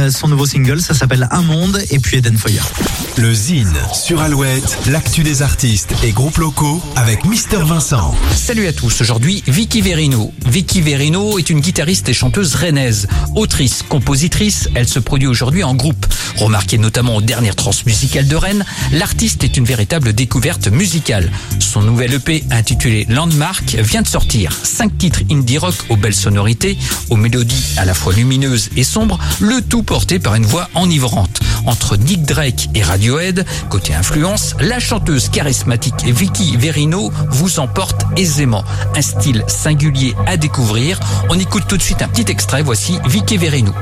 Euh, son nouveau single, ça s'appelle Un Monde et puis Eden Foyer. Le Zine sur Alouette, l'actu des artistes et groupes locaux avec Mister Vincent. Salut à tous, aujourd'hui Vicky Verino. Vicky Verino est une guitariste et chanteuse rennaise. Autrice, compositrice, elle se produit aujourd'hui en groupe. Remarquée notamment aux dernières transmusicales de Rennes, l'artiste est une véritable découverte musicale. Son nouvel EP intitulé Landmark vient de sortir. Cinq titres indie rock aux belles sonorités, aux mélodies à la fois lumineuses et sombres, le tout porté par une voix enivrante. Entre Nick Drake et Radiohead, côté influence, la chanteuse charismatique Vicky Verino vous emporte aisément. Un style singulier à découvrir. On écoute tout de suite un petit extrait. Voici Vicky Verino.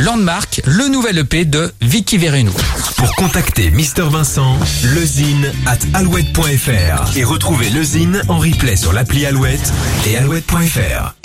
Landmark, le nouvel EP de Vicky Verino. Pour contacter Mister Vincent, lezine at alouette.fr et retrouver lezine en replay sur l'appli Alouette et alouette.fr.